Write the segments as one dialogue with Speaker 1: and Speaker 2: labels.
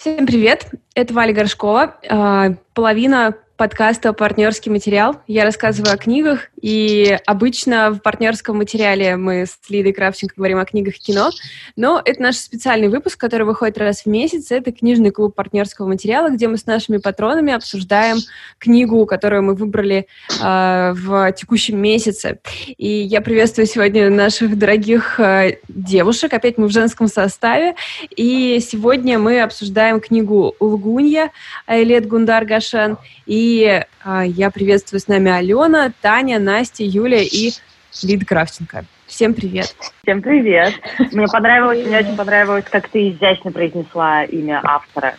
Speaker 1: Всем привет! Это Валя Горшкова, а, половина подкаста «Партнерский материал». Я рассказываю о книгах, и обычно в партнерском материале мы с Лидой Кравченко говорим о книгах и кино, но это наш специальный выпуск, который выходит раз в месяц. Это книжный клуб партнерского материала, где мы с нашими патронами обсуждаем книгу, которую мы выбрали э, в текущем месяце. И я приветствую сегодня наших дорогих э, девушек. Опять мы в женском составе. И сегодня мы обсуждаем книгу «Лгунья» Айлет Гундар Гашан и а, я приветствую с нами Алена, Таня, Настя, Юля и Лида Кравченко. Всем привет.
Speaker 2: Всем привет. Мне понравилось, мне очень понравилось, как ты изящно произнесла имя автора.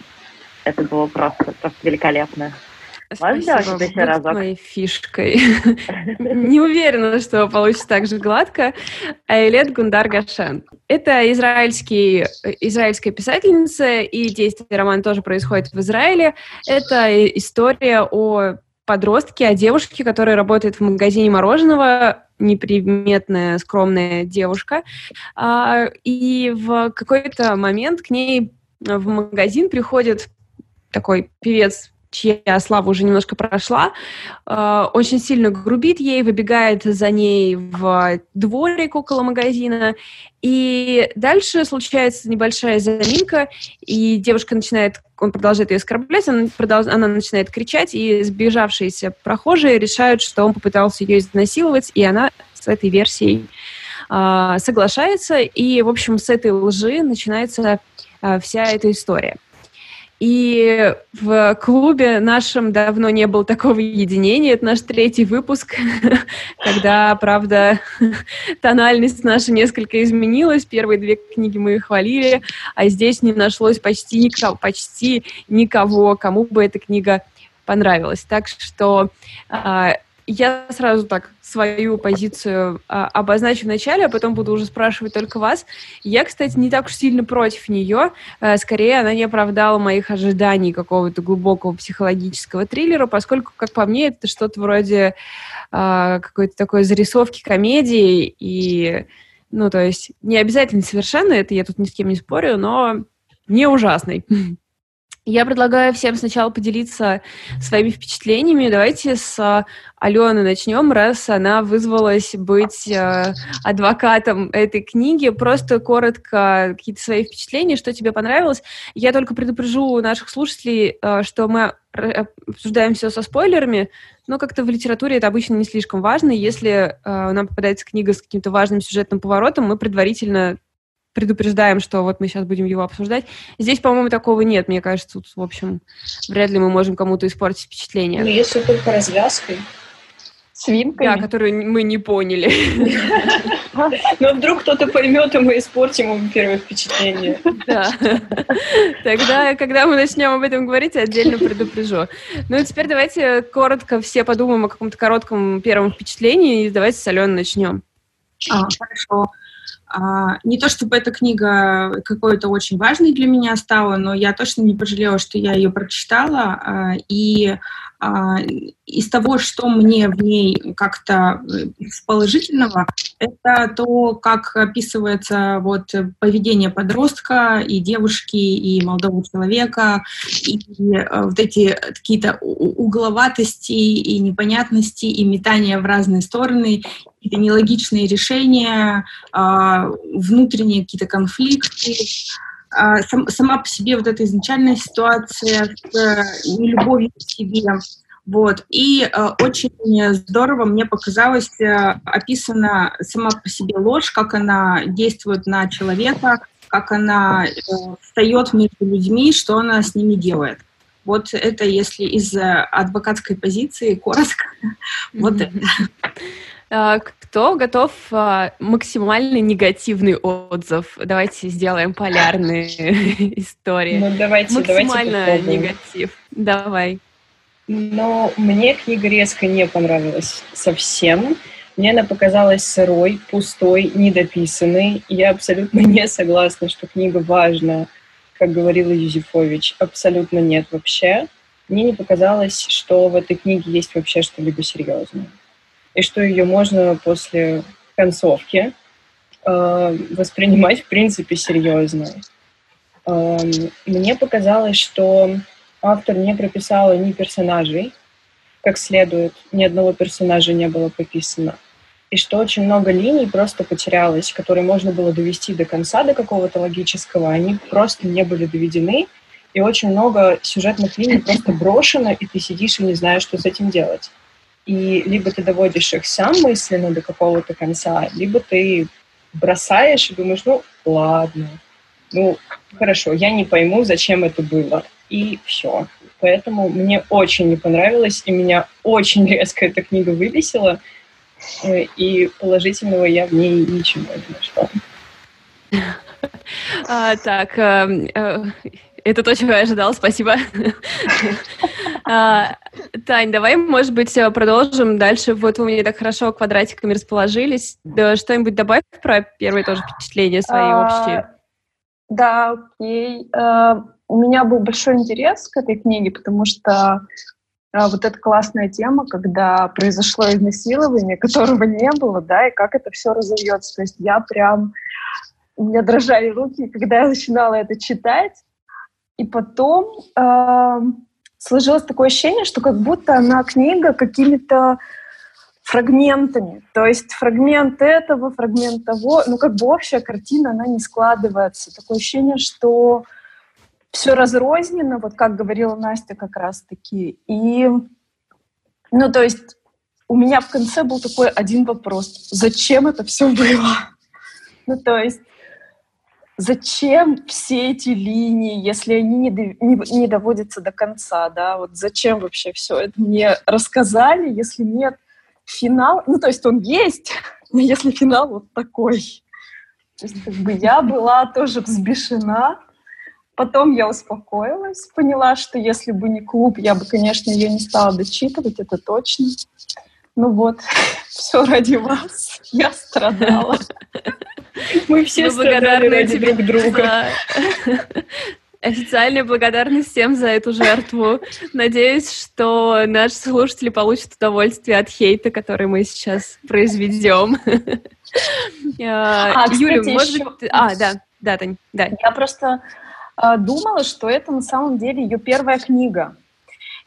Speaker 2: Это было просто, просто великолепно.
Speaker 1: Еще разок? моей фишкой. Не уверена, что получится так же гладко. Айлет Гундар Гашен. Это израильский, израильская писательница, и действие романа тоже происходит в Израиле. Это история о подростке, о девушке, которая работает в магазине мороженого, неприметная, скромная девушка. А, и в какой-то момент к ней в магазин приходит такой певец чья слава уже немножко прошла, э, очень сильно грубит ей, выбегает за ней в дворик около магазина, и дальше случается небольшая заминка, и девушка начинает, он продолжает ее оскорблять, она, продолж, она начинает кричать, и сбежавшиеся прохожие решают, что он попытался ее изнасиловать, и она с этой версией э, соглашается, и, в общем, с этой лжи начинается э, вся эта история. И в клубе нашем давно не было такого единения. Это наш третий выпуск, когда, правда, тональность наша несколько изменилась. Первые две книги мы хвалили, а здесь не нашлось почти никого, почти никого, кому бы эта книга понравилась. Так что а, я сразу так свою позицию а, обозначу вначале, а потом буду уже спрашивать только вас. Я, кстати, не так уж сильно против нее. А, скорее, она не оправдала моих ожиданий какого-то глубокого психологического триллера, поскольку, как по мне, это что-то вроде а, какой-то такой зарисовки комедии. И, ну, то есть, не обязательно совершенно, это я тут ни с кем не спорю, но не ужасный. Я предлагаю всем сначала поделиться своими впечатлениями. Давайте с Алены начнем, раз она вызвалась быть э, адвокатом этой книги. Просто коротко какие-то свои впечатления, что тебе понравилось. Я только предупрежу наших слушателей, э, что мы обсуждаем все со спойлерами, но как-то в литературе это обычно не слишком важно. Если э, нам попадается книга с каким-то важным сюжетным поворотом, мы предварительно предупреждаем, что вот мы сейчас будем его обсуждать. Здесь, по-моему, такого нет. Мне кажется, тут, в общем, вряд ли мы можем кому-то испортить впечатление.
Speaker 3: Ну, если только развязкой.
Speaker 1: Свинками? Да, которую мы не поняли.
Speaker 3: Но вдруг кто-то поймет, и мы испортим ему первое впечатление.
Speaker 1: Да. Тогда, когда мы начнем об этом говорить, я отдельно предупрежу. Ну и теперь давайте коротко все подумаем о каком-то коротком первом впечатлении, и давайте с Аленой начнем.
Speaker 4: А, хорошо. А, не то чтобы эта книга какой-то очень важной для меня стала, но я точно не пожалела, что я ее прочитала. А, и из того, что мне в ней как-то э, положительного, это то, как описывается вот поведение подростка и девушки, и молодого человека, и э, вот эти какие-то угловатости и непонятности, и метания в разные стороны, какие-то нелогичные решения, а, внутренние какие-то конфликты. А, сама по себе вот эта изначальная ситуация с э, нелюбовью к себе. Вот. И э, очень здорово мне показалось э, описана сама по себе ложь, как она действует на человека, как она э, встает между людьми, что она с ними делает. Вот это если из адвокатской позиции коротко. Вот это.
Speaker 1: Кто готов а, максимально негативный отзыв? Давайте сделаем полярные истории.
Speaker 3: Ну, давайте,
Speaker 1: Максимально давайте негатив. Давай.
Speaker 3: Но мне книга резко не понравилась совсем. Мне она показалась сырой, пустой, недописанной. Я абсолютно не согласна, что книга важна, как говорила Юзефович. Абсолютно нет вообще. Мне не показалось, что в этой книге есть вообще что-либо серьезное и что ее можно после концовки э, воспринимать в принципе серьезно. Мне показалось, что автор не прописала ни персонажей, как следует, ни одного персонажа не было прописано. И что очень много линий просто потерялось, которые можно было довести до конца, до какого-то логического, они просто не были доведены, и очень много сюжетных линий просто брошено, и ты сидишь и не знаешь, что с этим делать. И либо ты доводишь их сам мысленно до какого-то конца, либо ты бросаешь и думаешь, ну, ладно, ну, хорошо, я не пойму, зачем это было. И все. Поэтому мне очень не понравилось, и меня очень резко эта книга выбесила, э, и положительного я в ней ничего не нашла.
Speaker 1: А, так, э, э, это то, чего я ожидала, спасибо. а, Тань, давай, может быть, продолжим дальше. Вот вы мне так хорошо квадратиками расположились. Что-нибудь добавь про первые тоже впечатления свои а, общие?
Speaker 5: Да, окей. А, у меня был большой интерес к этой книге, потому что а, вот эта классная тема, когда произошло изнасилование, которого не было, да, и как это все разовьется. То есть я прям... У меня дрожали руки, когда я начинала это читать. И потом э, сложилось такое ощущение, что как будто она книга какими-то фрагментами. То есть фрагмент этого, фрагмент того, ну как бы общая картина, она не складывается. Такое ощущение, что все разрознено, вот как говорила Настя как раз-таки. И, ну то есть у меня в конце был такой один вопрос. Зачем это все было? Ну то есть зачем все эти линии, если они не, не, не доводятся до конца, да, вот зачем вообще все это мне рассказали, если нет финал, ну, то есть он есть, но если финал вот такой. То есть как бы я была тоже взбешена, потом я успокоилась, поняла, что если бы не клуб, я бы, конечно, ее не стала дочитывать, это точно. Ну вот, все ради вас. Я страдала.
Speaker 3: Мы все Мы страдали ради друг друга.
Speaker 1: Официальная благодарность всем за эту жертву. Надеюсь, что наши слушатели получат удовольствие от хейта, который мы сейчас произведем.
Speaker 5: А, Юля, может быть... А, да, да, Тань, да. Я просто а, думала, что это на самом деле ее первая книга.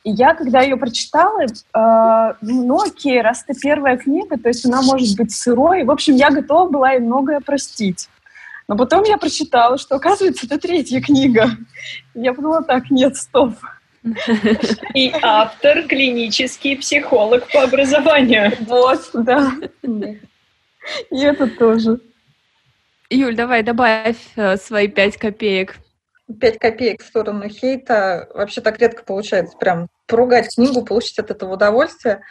Speaker 5: И я, когда ее прочитала, э, ну окей, раз это первая книга, то есть она может быть сырой. В общем, я готова была ей многое простить. Но потом я прочитала, что, оказывается, это третья книга. Я подумала, так, нет, стоп.
Speaker 3: И автор клинический психолог по образованию.
Speaker 5: Вот, да. И это тоже.
Speaker 1: Юль, давай добавь э, свои пять копеек.
Speaker 6: Пять копеек в сторону хейта. Вообще так редко получается прям поругать книгу, получить от этого удовольствие.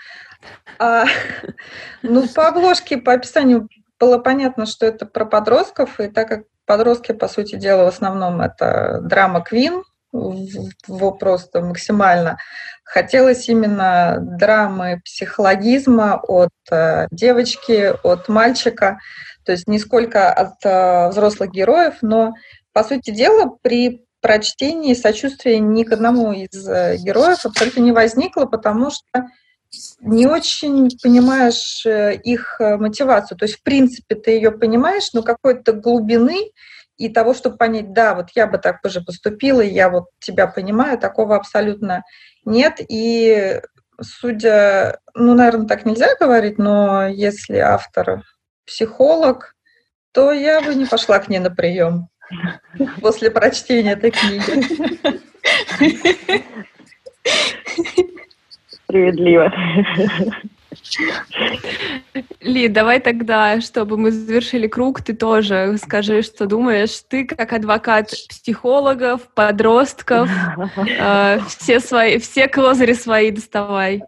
Speaker 6: А, ну, по обложке, по описанию было понятно, что это про подростков, и так как подростки, по сути дела, в основном это драма Квин, в просто максимально. Хотелось именно драмы психологизма от э, девочки, от мальчика, то есть не сколько от э, взрослых героев, но, по сути дела, при прочтении сочувствия ни к одному из э, героев абсолютно не возникло, потому что не очень понимаешь э, их э, мотивацию. То есть, в принципе, ты ее понимаешь, но какой-то глубины и того, чтобы понять, да, вот я бы так же поступила, я вот тебя понимаю, такого абсолютно нет. И судя, ну, наверное, так нельзя говорить, но если автор психолог, то я бы не пошла к ней на прием после прочтения этой книги.
Speaker 2: Справедливо.
Speaker 1: Ли, давай тогда, чтобы мы завершили круг, ты тоже скажи, что думаешь. Ты как адвокат психологов, подростков, э, все свои, все козыри свои доставай.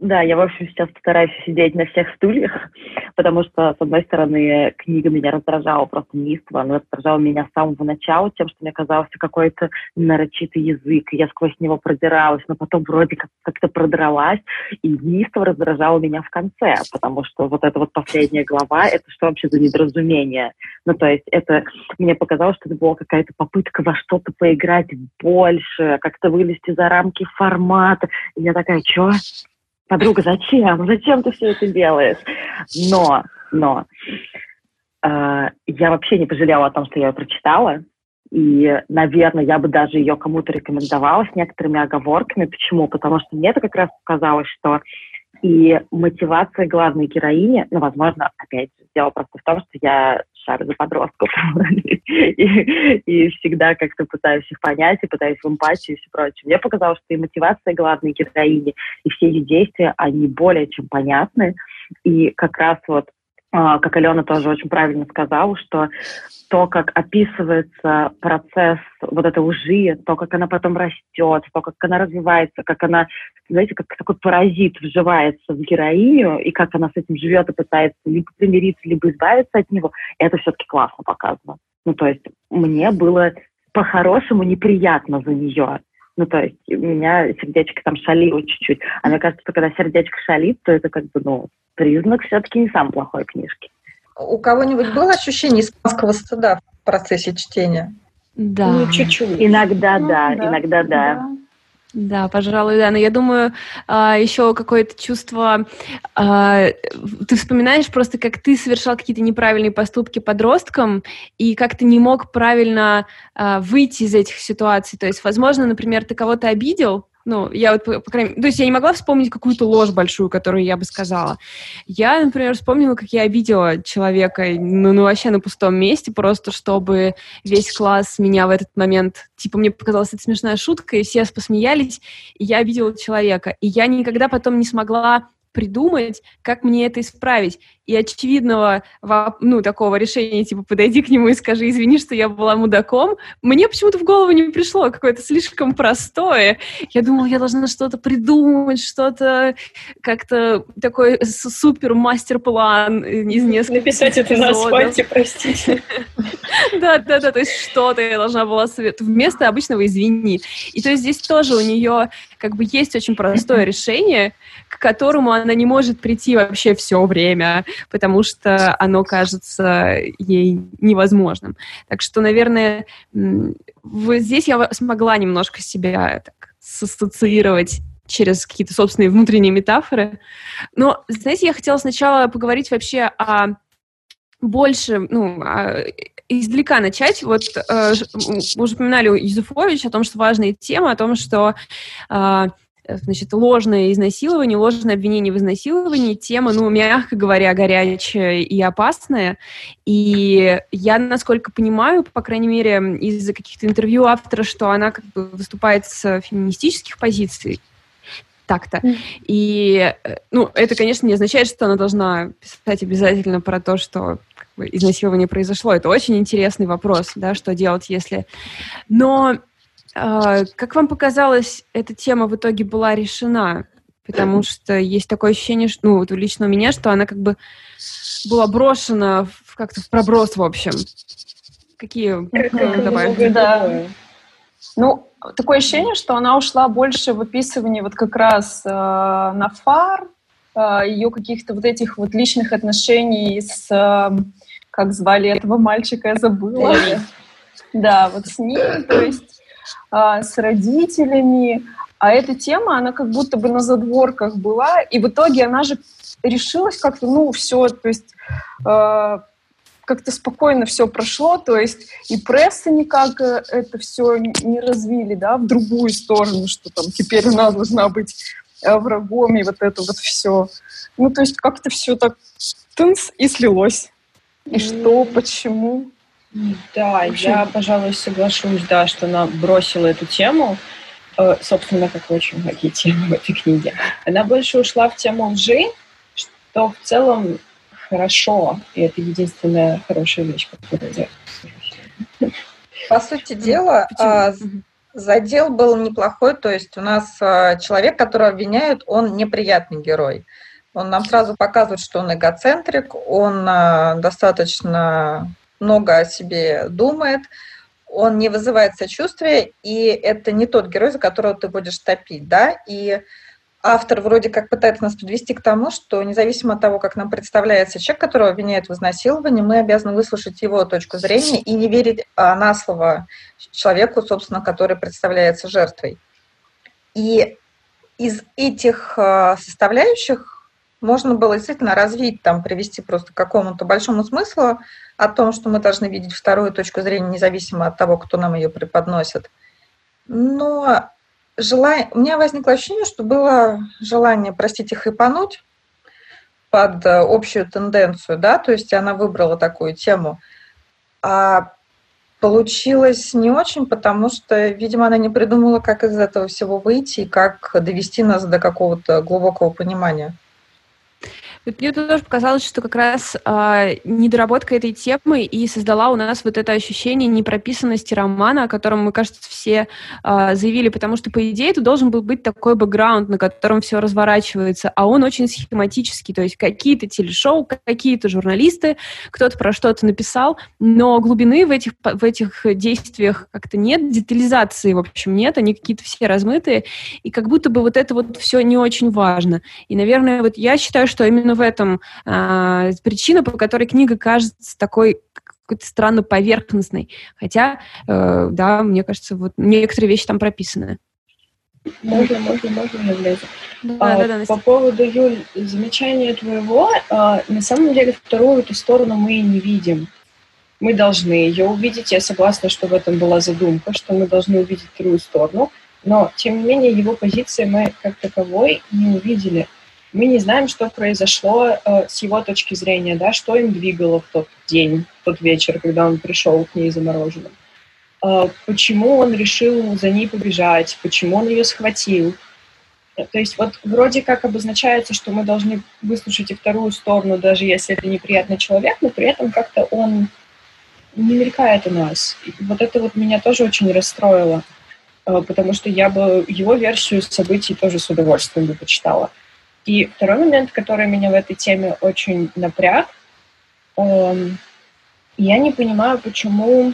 Speaker 2: Да, я, в общем, сейчас постараюсь сидеть на всех стульях, потому что, с одной стороны, книга меня раздражала просто неистово, она раздражала меня с самого начала тем, что мне казался какой-то нарочитый язык, и я сквозь него продиралась, но потом вроде как- как-то продралась, и неистово раздражала меня в конце, потому что вот эта вот последняя глава, это что вообще за недоразумение? Ну, то есть это, мне показалось, что это была какая-то попытка во что-то поиграть больше, как-то вылезти за рамки формата. И я такая, что? Подруга, зачем? Зачем ты все это делаешь? Но, но, э, я вообще не пожалела о том, что я ее прочитала. И, наверное, я бы даже ее кому-то рекомендовала с некоторыми оговорками. Почему? Потому что мне это как раз показалось, что и мотивация главной героини, ну, возможно, опять дело просто в том, что я шарю за подростков и, всегда как-то пытаюсь их понять и пытаюсь в эмпатию и все прочее. Мне показалось, что и мотивация главной героини, и все ее действия, они более чем понятны. И как раз вот как Алена тоже очень правильно сказала, что то, как описывается процесс вот этой лжи, то, как она потом растет, то, как она развивается, как она, знаете, как такой паразит вживается в героиню, и как она с этим живет и пытается либо примириться, либо избавиться от него, это все-таки классно показано. Ну, то есть мне было по-хорошему неприятно за нее. Ну, то есть у меня сердечко там шалило чуть-чуть. А мне кажется, что когда сердечко шалит, то это как бы, ну, признак все-таки не самой плохой книжки.
Speaker 6: У кого-нибудь было ощущение испанского стыда в процессе чтения?
Speaker 1: Да.
Speaker 2: Ну, чуть-чуть. Иногда ну, да, да, иногда да. да.
Speaker 1: Да, пожалуй, да. Но я думаю, а, еще какое-то чувство... А, ты вспоминаешь просто, как ты совершал какие-то неправильные поступки подростком, и как ты не мог правильно а, выйти из этих ситуаций. То есть, возможно, например, ты кого-то обидел, ну, я вот, по, по крайней мере, то есть я не могла вспомнить какую-то ложь большую, которую я бы сказала. Я, например, вспомнила, как я обидела человека, ну, ну, вообще на пустом месте, просто чтобы весь класс меня в этот момент, типа, мне показалась это смешная шутка, и все посмеялись, и я обидела человека. И я никогда потом не смогла придумать, как мне это исправить. И очевидного, ну, такого решения, типа, подойди к нему и скажи, извини, что я была мудаком, мне почему-то в голову не пришло, какое-то слишком простое. Я думала, я должна что-то придумать, что-то как-то такой супер мастер-план из нескольких
Speaker 3: Написать это на асфальте, простите.
Speaker 1: Да, да, да, то есть что-то я должна была вместо обычного извини. И то есть здесь тоже у нее как бы есть очень простое решение, к которому она не может прийти вообще все время, потому что оно кажется ей невозможным. Так что, наверное, вот здесь я смогла немножко себя так ассоциировать через какие-то собственные внутренние метафоры. Но, знаете, я хотела сначала поговорить вообще о больше, ну, издалека начать. Вот э, мы уже упоминали Юзефович о том, что важная тема, о том, что э, значит, ложное изнасилование, ложное обвинение в изнасиловании, тема, ну, мягко говоря, горячая и опасная. И я, насколько понимаю, по крайней мере, из-за каких-то интервью автора, что она как бы выступает с феминистических позиций, так-то. И, э, ну, это, конечно, не означает, что она должна писать обязательно про то, что как бы, изнасилование произошло. Это очень интересный вопрос, да, что делать, если... Но, э, как вам показалось, эта тема в итоге была решена? Потому что есть такое ощущение, что, ну, вот лично у меня, что она как бы была брошена в, как-то в проброс, в общем. Какие
Speaker 5: как, добавить? Да. Ну, такое ощущение, что она ушла больше в описывании вот как раз э, на фар, э, ее каких-то вот этих вот личных отношений с, э, как звали этого мальчика, я забыла. Да, вот с ним, то есть э, с родителями. А эта тема, она как будто бы на задворках была, и в итоге она же решилась как-то, ну, все, то есть э, как-то спокойно все прошло, то есть и пресса никак э, это все не развили, да, в другую сторону, что там теперь она должна быть э, врагом и вот это вот все. Ну, то есть как-то все так тынс и слилось. И что, почему?
Speaker 3: Да, я, пожалуй, соглашусь, да, что она бросила эту тему, э, собственно, как очень многие темы в этой книге. Она больше ушла в тему лжи, что в целом хорошо, и это единственная хорошая вещь, которую я
Speaker 6: По сути дела, а, задел был неплохой, то есть у нас а, человек, которого обвиняют, он неприятный герой. Он нам сразу показывает, что он эгоцентрик, он а, достаточно много о себе думает, он не вызывает сочувствия, и это не тот герой, за которого ты будешь топить, да, и автор вроде как пытается нас подвести к тому, что независимо от того, как нам представляется человек, которого обвиняют в изнасиловании, мы обязаны выслушать его точку зрения и не верить а, на слово человеку, собственно, который представляется жертвой. И из этих а, составляющих можно было действительно развить, там, привести просто к какому-то большому смыслу о том, что мы должны видеть вторую точку зрения, независимо от того, кто нам ее преподносит. Но желание, у меня возникло ощущение, что было желание, простите, хайпануть под э, общую тенденцию, да, то есть она выбрала такую тему. А получилось не очень, потому что, видимо, она не придумала, как из этого всего выйти и как довести нас до какого-то глубокого понимания.
Speaker 1: Мне тоже показалось, что как раз э, недоработка этой темы и создала у нас вот это ощущение непрописанности романа, о котором, мы, кажется, все э, заявили, потому что, по идее, это должен был быть такой бэкграунд, на котором все разворачивается, а он очень схематический, то есть какие-то телешоу, какие-то журналисты, кто-то про что-то написал, но глубины в этих, в этих действиях как-то нет, детализации, в общем, нет, они какие-то все размытые, и как будто бы вот это вот все не очень важно. И, наверное, вот я считаю, что именно в этом э, причина, по которой книга кажется такой какой-то странно поверхностной. Хотя, э, да, мне кажется, вот некоторые вещи там прописаны.
Speaker 3: Можно, можно, можно я влезу? Да, а, да, да, по поводу, Юль, замечания твоего, а, на самом деле вторую эту сторону мы не видим. Мы должны ее увидеть. Я согласна, что в этом была задумка, что мы должны увидеть вторую сторону. Но, тем не менее, его позиции мы как таковой не увидели мы не знаем, что произошло э, с его точки зрения, да, что им двигало в тот день, в тот вечер, когда он пришел к ней замороженным. Э, почему он решил за ней побежать, почему он ее схватил. Э, то есть вот вроде как обозначается, что мы должны выслушать и вторую сторону, даже если это неприятный человек, но при этом как-то он не мелькает у нас. И вот это вот меня тоже очень расстроило, э, потому что я бы его версию событий тоже с удовольствием бы почитала. И второй момент, который меня в этой теме очень напряг, эм, я не понимаю, почему,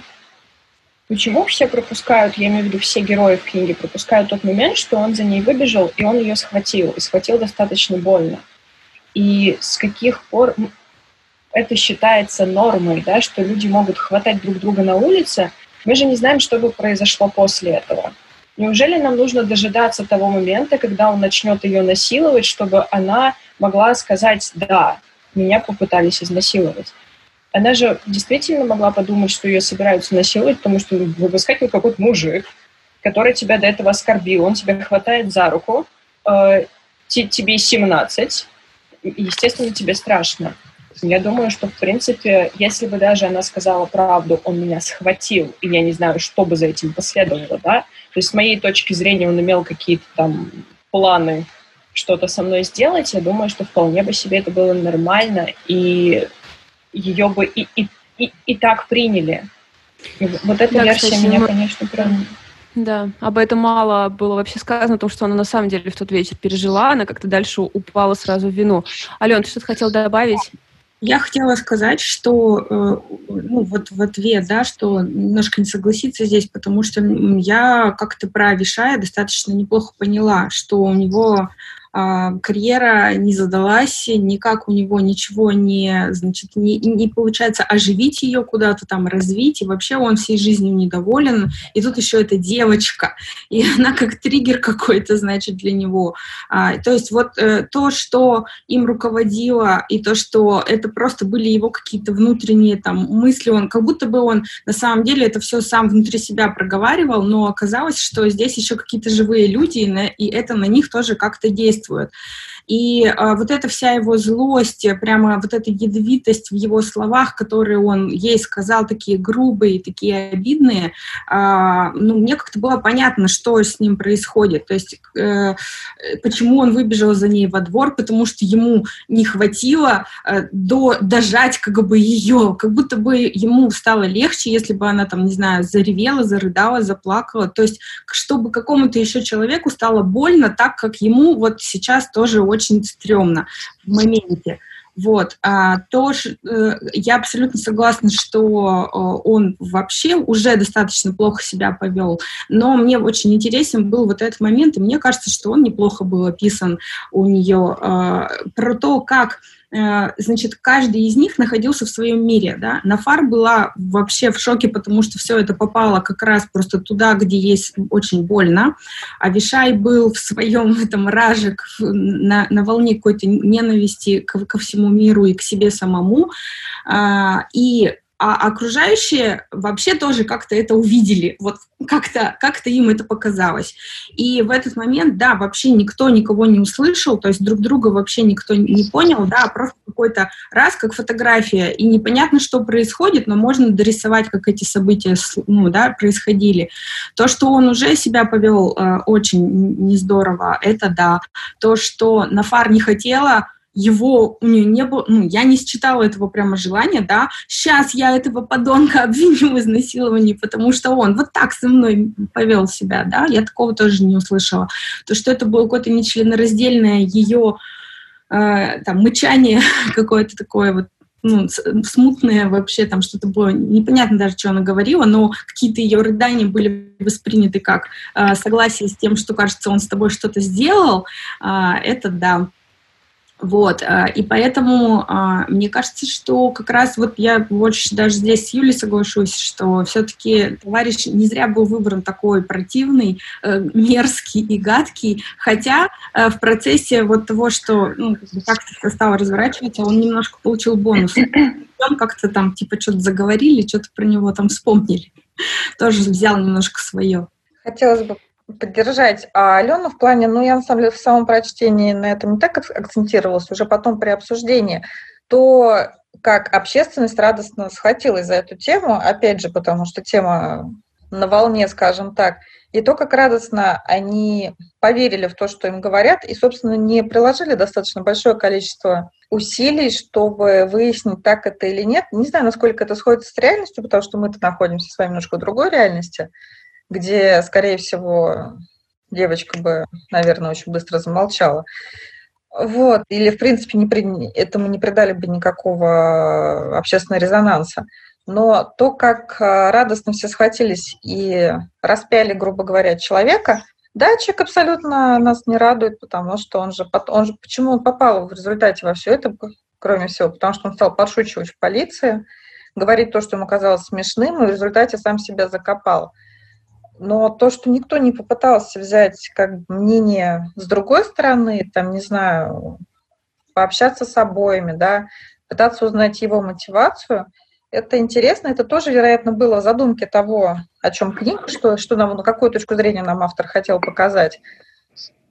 Speaker 3: почему все пропускают, я имею в виду все герои в книге, пропускают тот момент, что он за ней выбежал, и он ее схватил, и схватил достаточно больно. И с каких пор это считается нормой, да, что люди могут хватать друг друга на улице, мы же не знаем, что бы произошло после этого. Неужели нам нужно дожидаться того момента, когда он начнет ее насиловать, чтобы она могла сказать «да, меня попытались изнасиловать»? Она же действительно могла подумать, что ее собираются насиловать, потому что выскакивает какой-то мужик, который тебя до этого оскорбил, он тебя хватает за руку, э, тебе 17, естественно, тебе страшно. Я думаю, что, в принципе, если бы даже она сказала правду, он меня схватил, и я не знаю, что бы за этим последовало, да, то есть с моей точки зрения он имел какие-то там планы что-то со мной сделать, я думаю, что вполне бы себе это было нормально, и ее бы и, и, и, и так приняли. И вот эта да, версия кстати, меня, мы... конечно, прям...
Speaker 1: Да, об этом мало было вообще сказано, о том, что она на самом деле в тот вечер пережила, она как-то дальше упала сразу в вину. Ален, ты что-то хотел добавить?
Speaker 4: Я хотела сказать, что э, ну, вот в ответ, да, что немножко не согласиться здесь, потому что я как-то про Вишая достаточно неплохо поняла, что у него карьера не задалась, никак у него ничего не, значит, не, не получается оживить ее куда-то там, развить, и вообще он всей жизнью недоволен, и тут еще эта девочка, и она как триггер какой-то, значит, для него. А, то есть вот э, то, что им руководило, и то, что это просто были его какие-то внутренние там мысли, он как будто бы он на самом деле это все сам внутри себя проговаривал, но оказалось, что здесь еще какие-то живые люди, и, на, и это на них тоже как-то действует действует. И а, вот эта вся его злость, прямо вот эта ядовитость в его словах, которые он ей сказал, такие грубые, такие обидные, а, ну, мне как-то было понятно, что с ним происходит. То есть э, почему он выбежал за ней во двор, потому что ему не хватило э, до, дожать как бы ее, как будто бы ему стало легче, если бы она там, не знаю, заревела, зарыдала, заплакала. То есть чтобы какому-то еще человеку стало больно так, как ему вот сейчас тоже очень очень стрёмно в моменте. Вот, а, тоже э, я абсолютно согласна, что э, он вообще уже достаточно плохо себя повел, но мне очень интересен был вот этот момент, и мне кажется, что он неплохо был описан у нее э, про то, как значит, каждый из них находился в своем мире, да. Нафар была вообще в шоке, потому что все это попало как раз просто туда, где есть очень больно. А Вишай был в своем этом раже, на, на волне какой-то ненависти ко, ко всему миру и к себе самому. А, и а окружающие вообще тоже как-то это увидели, вот как-то как им это показалось. И в этот момент, да, вообще никто никого не услышал, то есть друг друга вообще никто не понял, да, просто какой-то раз, как фотография, и непонятно, что происходит, но можно дорисовать, как эти события, ну, да, происходили. То, что он уже себя повел э, очень не здорово, это да. То, что Нафар не хотела, его, у нее не было, ну, я не считала этого прямо желания, да, сейчас я этого подонка обвиню в изнасиловании, потому что он вот так со мной повел себя, да, я такого тоже не услышала. То, что это было какое-то нечленораздельное ее э, там мычание какое-то такое вот, ну, смутное вообще, там что-то было, непонятно даже, что она говорила, но какие-то ее рыдания были восприняты как э, согласие с тем, что, кажется, он с тобой что-то сделал, э, это да. Вот, а, и поэтому а, мне кажется, что как раз вот я больше даже здесь с Юлей соглашусь, что все-таки товарищ не зря был выбран такой противный, э, мерзкий и гадкий, хотя э, в процессе вот того, что ну, как-то стало разворачиваться, он немножко получил бонус. Он как-то там типа что-то заговорили, что-то про него там вспомнили. Тоже взял немножко свое.
Speaker 6: Хотелось бы поддержать. А Алена в плане, ну, я на самом деле в самом прочтении на этом не так акцентировалась, уже потом при обсуждении, то как общественность радостно схватилась за эту тему, опять же, потому что тема на волне, скажем так, и то, как радостно они поверили в то, что им говорят, и, собственно, не приложили достаточно большое количество усилий, чтобы выяснить, так это или нет. Не знаю, насколько это сходится с реальностью, потому что мы-то находимся с вами немножко в другой реальности где, скорее всего, девочка бы, наверное, очень быстро замолчала. Вот. Или, в принципе, не при... этому не придали бы никакого общественного резонанса. Но то, как а, радостно все схватились и распяли, грубо говоря, человека, да, человек абсолютно нас не радует, потому что он же, он же почему он попал в результате во все это, кроме всего, потому что он стал подшучивать в полиции, говорить то, что ему казалось смешным, и в результате сам себя закопал. Но то, что никто не попытался взять как мнение с другой стороны, там, не знаю, пообщаться с обоими, да, пытаться узнать его мотивацию, это интересно, это тоже, вероятно, было в задумке того, о чем книга, что, что нам, на какую точку зрения нам автор хотел показать.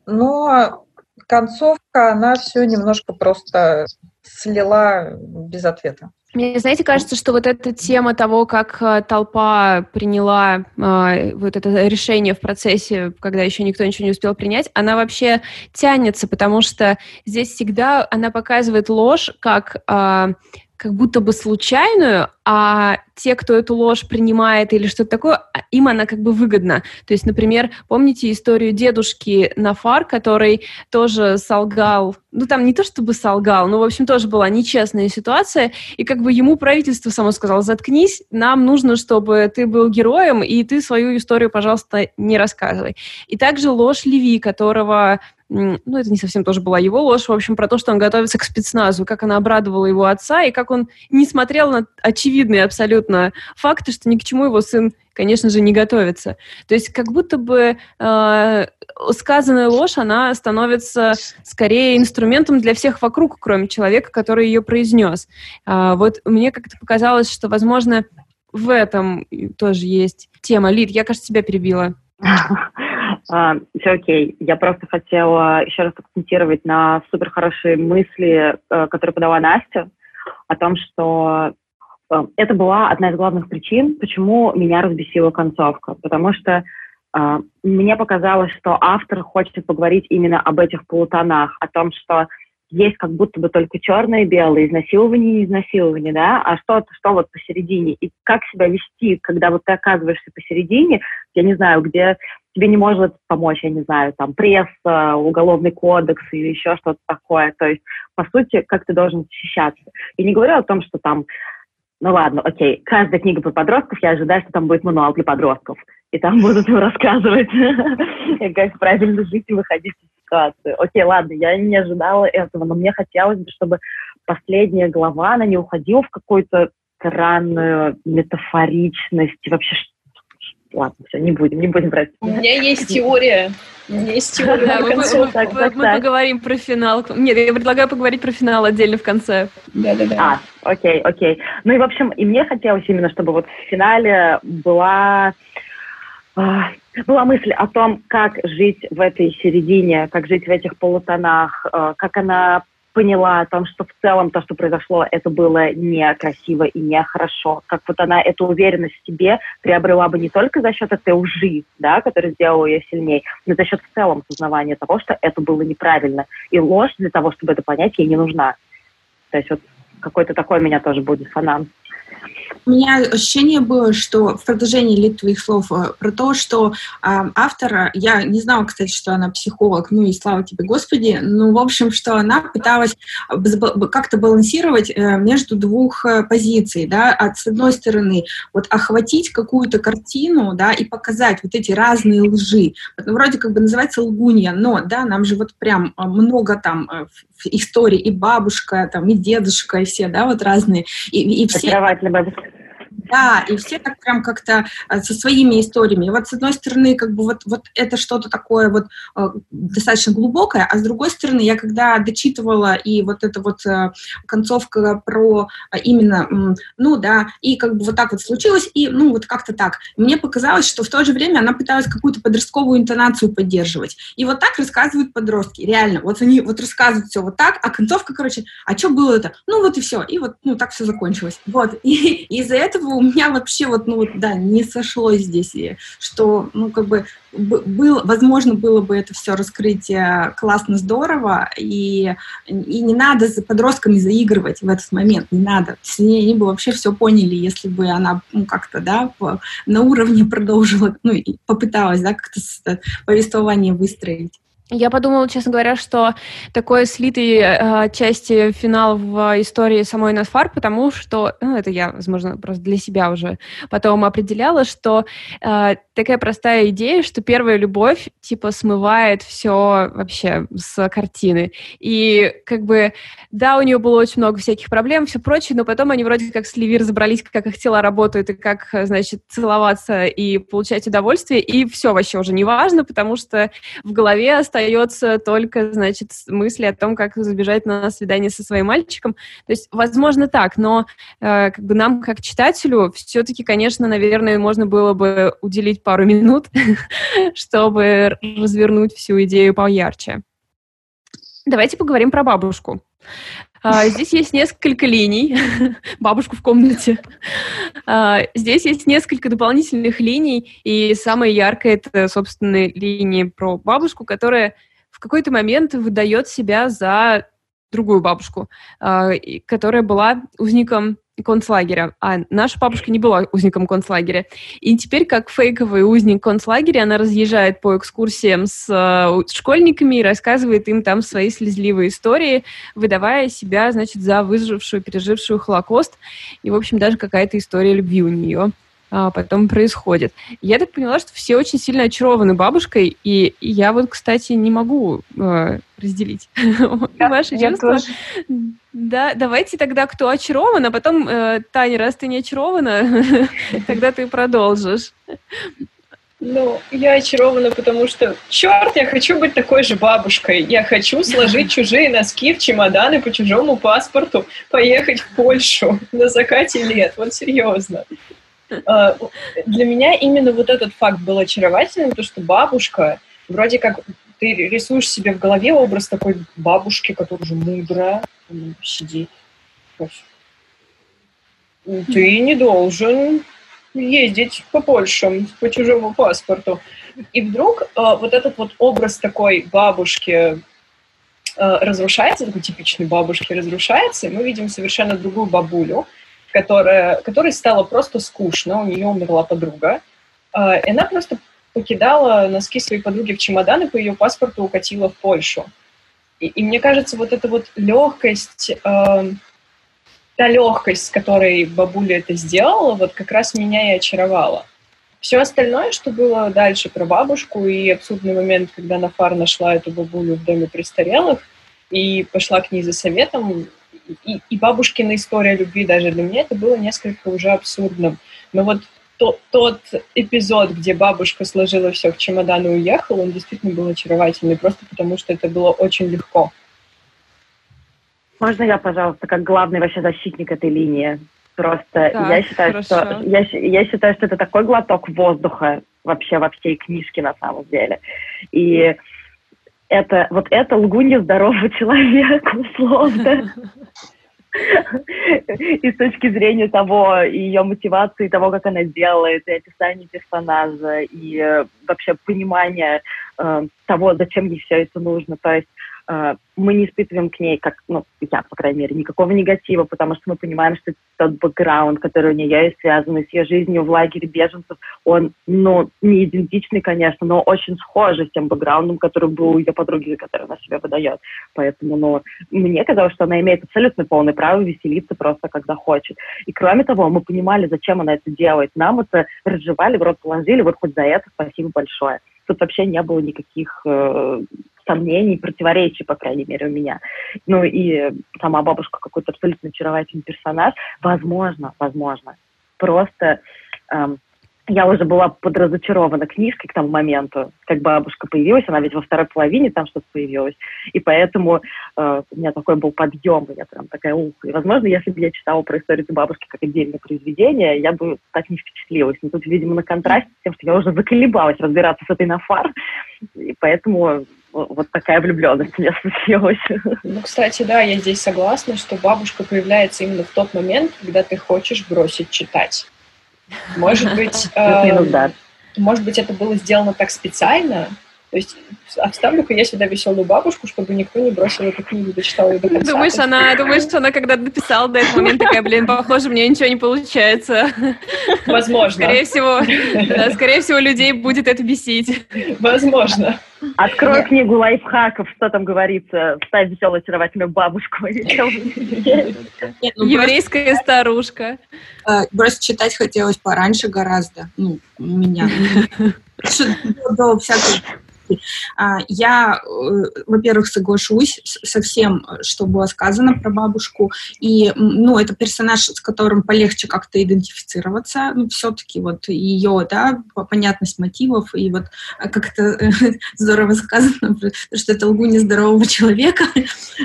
Speaker 6: Но концовка, она все немножко просто слила без ответа.
Speaker 1: Мне, знаете, кажется, что вот эта тема того, как э, толпа приняла э, вот это решение в процессе, когда еще никто ничего не успел принять, она вообще тянется, потому что здесь всегда она показывает ложь как э, как будто бы случайную, а те, кто эту ложь принимает или что-то такое, а, им она как бы выгодна. То есть, например, помните историю дедушки Нафар, который тоже солгал, ну там не то чтобы солгал, но, в общем, тоже была нечестная ситуация, и как бы ему правительство само сказало, заткнись, нам нужно, чтобы ты был героем, и ты свою историю, пожалуйста, не рассказывай. И также ложь Леви, которого ну, это не совсем тоже была его ложь, в общем, про то, что он готовится к спецназу, как она обрадовала его отца, и как он не смотрел на очевидные абсолютно факты, что ни к чему его сын, конечно же, не готовится. То есть как будто бы э, сказанная ложь, она становится скорее инструментом для всех вокруг, кроме человека, который ее произнес. Э, вот мне как-то показалось, что, возможно, в этом тоже есть тема. Лид, я, кажется, тебя перебила.
Speaker 2: А, все окей. Я просто хотела еще раз акцентировать на супер хорошие мысли, э, которые подала Настя, о том, что э, это была одна из главных причин, почему меня разбесила концовка. Потому что э, мне показалось, что автор хочет поговорить именно об этих полутонах, о том, что есть как будто бы только черное и белое, изнасилование и изнасилование, да, а что, что вот посередине, и как себя вести, когда вот ты оказываешься посередине, я не знаю, где тебе не может помочь, я не знаю, там, пресса, уголовный кодекс или еще что-то такое, то есть, по сути, как ты должен защищаться. И не говорю о том, что там, ну ладно, окей, каждая книга про подростков, я ожидаю, что там будет мануал для подростков, и там будут рассказывать, как правильно жить и выходить из ситуации. Окей, ладно, я не ожидала этого, но мне хотелось бы, чтобы последняя глава, она не уходила в какую-то странную метафоричность, вообще Ладно, все, не будем, не будем брать.
Speaker 3: У меня есть теория. У меня есть теория да,
Speaker 1: мы, поговорим про финал. Нет, я предлагаю поговорить про финал отдельно в конце.
Speaker 2: Да-да-да. А, окей, окей. Ну и, в общем, и мне хотелось именно, чтобы вот в финале была а, была мысль о том, как жить в этой середине, как жить в этих полутонах, а, как она поняла о том, что в целом то, что произошло, это было некрасиво и нехорошо. Как вот она эту уверенность в себе приобрела бы не только за счет этой лжи, да, которая сделала ее сильнее, но за счет в целом сознавания того, что это было неправильно. И ложь для того, чтобы это понять, ей не нужна. То есть вот какой-то такой у меня тоже будет фанан.
Speaker 4: У меня ощущение было, что в продолжении ли твоих слов э, про то, что э, автора, я не знала, кстати, что она психолог, ну и слава тебе, Господи, ну, в общем, что она пыталась как-то балансировать э, между двух э, позиций, да, от, с одной стороны, вот охватить какую-то картину, да, и показать вот эти разные лжи. Вроде как бы называется лгунья, но, да, нам же вот прям э, много там историй, и бабушка, там, и дедушка, и все, да, вот разные. И, и все... бабушка. Да, и все так прям как-то э, со своими историями. И вот с одной стороны, как бы вот, вот это что-то такое вот э, достаточно глубокое, а с другой стороны, я когда дочитывала и вот эта вот э, концовка про именно, ну да, и как бы вот так вот случилось, и ну вот как-то так. Мне показалось, что в то же время она пыталась какую-то подростковую интонацию поддерживать. И вот так рассказывают подростки, реально. Вот они вот рассказывают все вот так, а концовка, короче, а что было это? Ну вот и все. И вот, ну так все закончилось. Вот. И из-за этого у меня вообще вот, ну да, не сошлось здесь, что, ну, как бы, был, возможно, было бы это все раскрытие классно, здорово, и, и не надо за подростками заигрывать в этот момент, не надо. Они, они бы вообще все поняли, если бы она, ну, как-то, да, по, на уровне продолжила, ну, и попыталась, да, как-то повествование выстроить.
Speaker 1: Я подумала, честно говоря, что такой слитый э, части финал в истории самой Насфар, потому что, ну, это я, возможно, просто для себя уже потом определяла, что э, такая простая идея, что первая любовь, типа, смывает все вообще с картины. И, как бы, да, у нее было очень много всяких проблем, все прочее, но потом они вроде как с Ливи разобрались, как их тела работают и как, значит, целоваться и получать удовольствие, и все вообще уже не важно, потому что в голове остается только, значит, мысли о том, как забежать на свидание со своим мальчиком. То есть, возможно, так, но э, как бы нам, как читателю, все-таки, конечно, наверное, можно было бы уделить пару минут, чтобы развернуть всю идею поярче. Давайте поговорим про бабушку. А, здесь есть несколько линий. Бабушку в комнате. А, здесь есть несколько дополнительных линий, и самая яркая это, собственно, линия про бабушку, которая в какой-то момент выдает себя за другую бабушку, а, которая была узником концлагеря, а наша бабушка не была узником концлагеря. И теперь, как фейковый узник концлагеря, она разъезжает по экскурсиям с э, школьниками и рассказывает им там свои слезливые истории, выдавая себя, значит, за выжившую, пережившую Холокост. И, в общем, даже какая-то история любви у нее а, потом происходит. Я так поняла, что все очень сильно очарованы бабушкой, и, я вот, кстати, не могу э, разделить да, ваши чувства. Тоже. Да, давайте тогда, кто очарован, а потом, э, Таня, раз ты не очарована, тогда ты продолжишь.
Speaker 3: Ну, я очарована, потому что, черт, я хочу быть такой же бабушкой. Я хочу сложить чужие носки в чемоданы по чужому паспорту, поехать в Польшу на закате лет. Вот серьезно. А, для меня именно вот этот факт был очаровательным, то, что бабушка, вроде как ты рисуешь себе в голове образ такой бабушки, которая уже мудрая, сидит. Ты не должен ездить по Польше по чужому паспорту. И вдруг э, вот этот вот образ такой бабушки э, разрушается, такой типичной бабушки разрушается, и мы видим совершенно другую бабулю, которая, которой стало просто скучно, у нее умерла подруга, э, и она просто покидала носки своей подруги в чемодан и по ее паспорту укатила в Польшу. И, и мне кажется, вот эта вот легкость, э, та легкость, с которой бабуля это сделала, вот как раз меня и очаровала. Все остальное, что было дальше про бабушку и абсурдный момент, когда Нафар нашла эту бабулю в доме престарелых и пошла к ней за советом, и, и бабушкина история любви даже для меня это было несколько уже абсурдным. Но вот то, тот эпизод, где бабушка сложила все к чемодану и уехала, он действительно был очаровательный, просто потому что это было очень легко.
Speaker 2: Можно я, пожалуйста, как главный вообще защитник этой линии? Просто так, я считаю, хорошо. что я, я считаю, что это такой глоток воздуха вообще во всей книжке на самом деле. И это вот это лгунья здорового человека, условно. И с точки зрения того, ее мотивации, того, как она делает, и описания персонажа, и э, вообще понимания э, того, зачем ей все это нужно. То есть мы не испытываем к ней, как, ну, я, по крайней мере, никакого негатива, потому что мы понимаем, что тот бэкграунд, который у нее есть, связанный с ее жизнью в лагере беженцев, он, ну, не идентичный, конечно, но очень схожий с тем бэкграундом, который был у ее подруги, который она себя выдает. Поэтому, ну, мне казалось, что она имеет абсолютно полное право веселиться просто, когда хочет. И кроме того, мы понимали, зачем она это делает. Нам это разжевали, в рот положили, вот хоть за это спасибо большое. Тут вообще не было никаких э, сомнений, противоречий, по крайней мере, у меня. Ну и сама бабушка какой-то абсолютно очаровательный персонаж. Возможно, возможно. Просто эм, я уже была подразочарована книжкой к тому моменту, как бабушка появилась, она ведь во второй половине там что-то появилась, и поэтому э, у меня такой был подъем, я прям такая ух. И, возможно, если бы я читала про историю бабушки как отдельное произведение, я бы так не впечатлилась. Но тут, видимо, на контрасте с тем, что я уже заколебалась разбираться с этой нафар, и поэтому вот такая влюбленность у меня случилась.
Speaker 3: Ну, кстати, да, я здесь согласна, что бабушка появляется именно в тот момент, когда ты хочешь бросить читать. Может быть, э, может быть, это было сделано так специально, то есть оставлю-ка я сюда веселую бабушку, чтобы никто не бросил эту книгу, дочитал ее до конца.
Speaker 1: Думаешь, она, думаешь, что она когда дописала до этого момента такая, блин, похоже, мне ничего не получается.
Speaker 3: Возможно.
Speaker 1: Скорее всего, да, скорее всего, людей будет это бесить.
Speaker 3: Возможно.
Speaker 2: Открой Нет. книгу лайфхаков, что там говорится, вставь веселую очаровательную бабушку.
Speaker 1: Ну, Еврейская старушка.
Speaker 4: Просто читать хотелось пораньше гораздо, ну, у меня. До всякой а, я, э, во-первых, соглашусь со всем, что было сказано про бабушку, и, ну, это персонаж, с которым полегче как-то идентифицироваться, ну, все-таки вот ее, да, понятность мотивов, и вот э, как-то э, здорово сказано, что это лгу нездорового человека,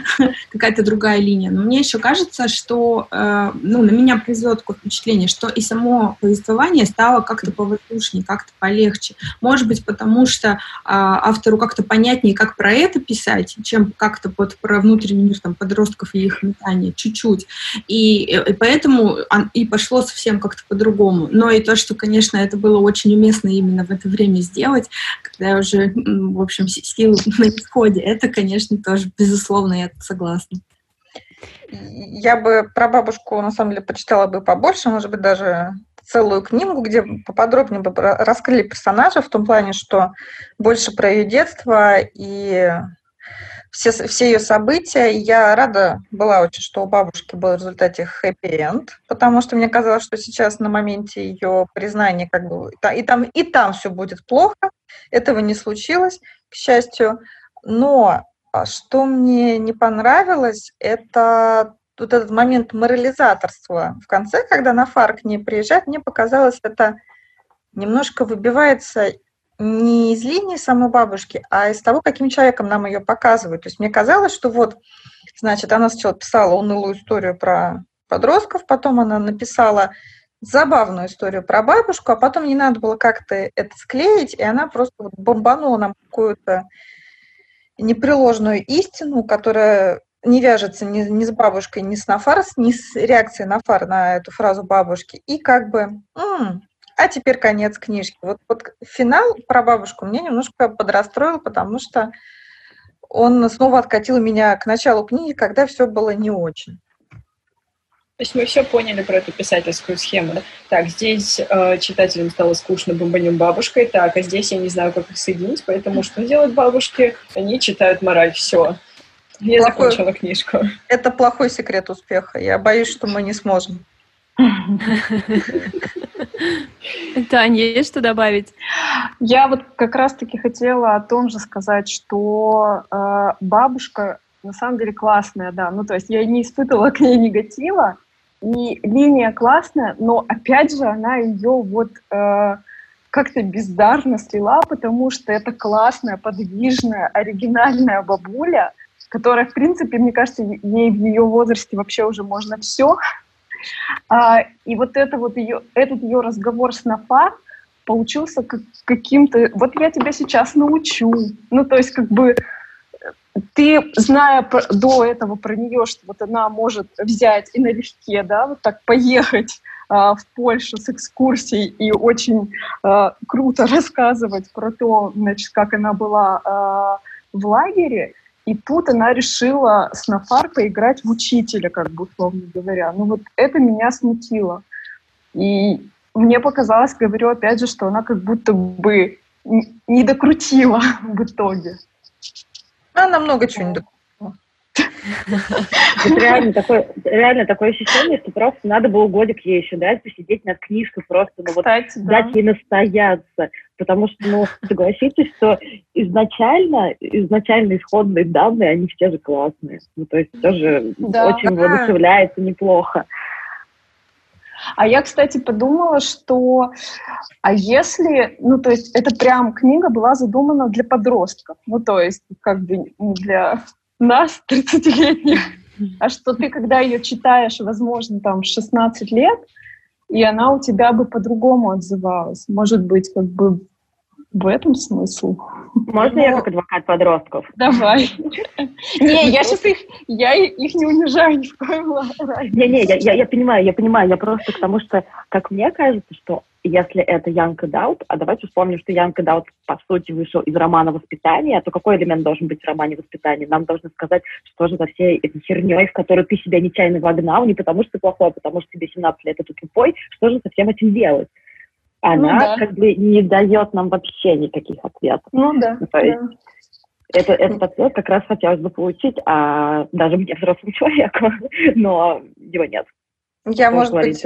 Speaker 4: какая-то другая линия. Но мне еще кажется, что, ну, на меня произвело такое впечатление, что и само повествование стало как-то повоздушнее, как-то полегче. Может быть, потому что а, автору как-то понятнее, как про это писать, чем как-то вот про внутренний мир там, подростков и их метания, чуть-чуть. И, и поэтому и пошло совсем как-то по-другому. Но и то, что, конечно, это было очень уместно именно в это время сделать, когда уже, в общем, силы на исходе, это, конечно, тоже, безусловно, я согласна.
Speaker 6: Я бы про бабушку, на самом деле, почитала бы побольше, может быть, даже целую книгу, где поподробнее раскрыли персонажа в том плане, что больше про ее детство и все, все ее события. Я рада была очень, что у бабушки был в результате хэппи-энд, потому что мне казалось, что сейчас на моменте ее признания как бы и там, и там все будет плохо. Этого не случилось, к счастью. Но а, что мне не понравилось, это вот этот момент морализаторства в конце, когда на фар к ней приезжает, мне показалось, это немножко выбивается не из линии самой бабушки, а из того, каким человеком нам ее показывают. То есть мне казалось, что вот, значит, она сначала писала унылую историю про подростков, потом она написала забавную историю про бабушку, а потом не надо было как-то это склеить, и она просто вот бомбанула нам какую-то непреложную истину, которая не вяжется ни, ни с бабушкой, ни с Нафар, ни с реакцией Нафар на эту фразу бабушки. И как бы, м-м, а теперь конец книжки. Вот, вот финал про бабушку мне немножко подрастроил, потому что он снова откатил меня к началу книги, когда все было не очень.
Speaker 3: То есть мы все поняли про эту писательскую схему. Так, здесь э, читателям стало скучно бомбанем бабушкой, так, а здесь я не знаю, как их соединить, поэтому что делают бабушки? Они читают мораль, все. Я плохой, закончила книжку.
Speaker 6: Это плохой секрет успеха. Я боюсь, что мы не сможем.
Speaker 1: Таня, есть что добавить?
Speaker 5: Я вот как раз-таки хотела о том же сказать, что э, бабушка на самом деле классная, да. Ну, то есть я не испытывала к ней негатива, и линия классная, но опять же она ее вот э, как-то бездарно слила, потому что это классная, подвижная, оригинальная бабуля, которая, в принципе, мне кажется, ей в ее возрасте вообще уже можно все. А, и вот это вот ее, этот ее разговор с Нафа получился как, каким-то... Вот я тебя сейчас научу. Ну, то есть как бы ты, зная до этого про нее, что вот она может взять и налегке, да, вот так поехать а, в Польшу с экскурсией и очень а, круто рассказывать про то, значит, как она была а, в лагере, и тут она решила с Нафар поиграть в учителя, как бы условно говоря. Ну вот это меня смутило. И мне показалось, говорю опять же, что она как будто бы не докрутила в итоге.
Speaker 6: Она много чего не докрутила.
Speaker 2: Это реально такое, реально такое ощущение, что просто надо было годик ей еще дать, посидеть над книжкой просто, ну вот Кстати, да. дать ей настояться. Потому что, ну, согласитесь, что изначально, изначально исходные данные, они все же классные. Ну, то есть тоже да. очень воодушевляется неплохо.
Speaker 5: А я, кстати, подумала, что а если, ну, то есть это прям книга была задумана для подростков, ну, то есть как бы не для нас, 30-летних, а что ты, когда ее читаешь, возможно, там, 16 лет, и она у тебя бы по-другому отзывалась. Может быть, как бы в этом смысл.
Speaker 2: Можно Но... я как адвокат подростков?
Speaker 5: Давай. Не, я сейчас их, я их не унижаю ни в коем разе.
Speaker 2: Не, не, я, я понимаю, я понимаю, я просто к тому, что, как мне кажется, что если это Young Adult, а давайте вспомним, что Young Adult, по сути, вышел из романа «Воспитание», то какой элемент должен быть в романе «Воспитание»? Нам должны сказать, что же за всей этой херней, в которую ты себя нечаянно вогнал, не потому что ты плохой, а потому что тебе 17 лет, и ты тупой, что же со всем этим делать? Она ну, да. как бы не дает нам вообще никаких ответов.
Speaker 5: Ну да.
Speaker 2: То есть, да. Это, этот ответ как раз хотелось бы получить, а даже мне взрослому человеку, но его нет.
Speaker 6: Я, может быть,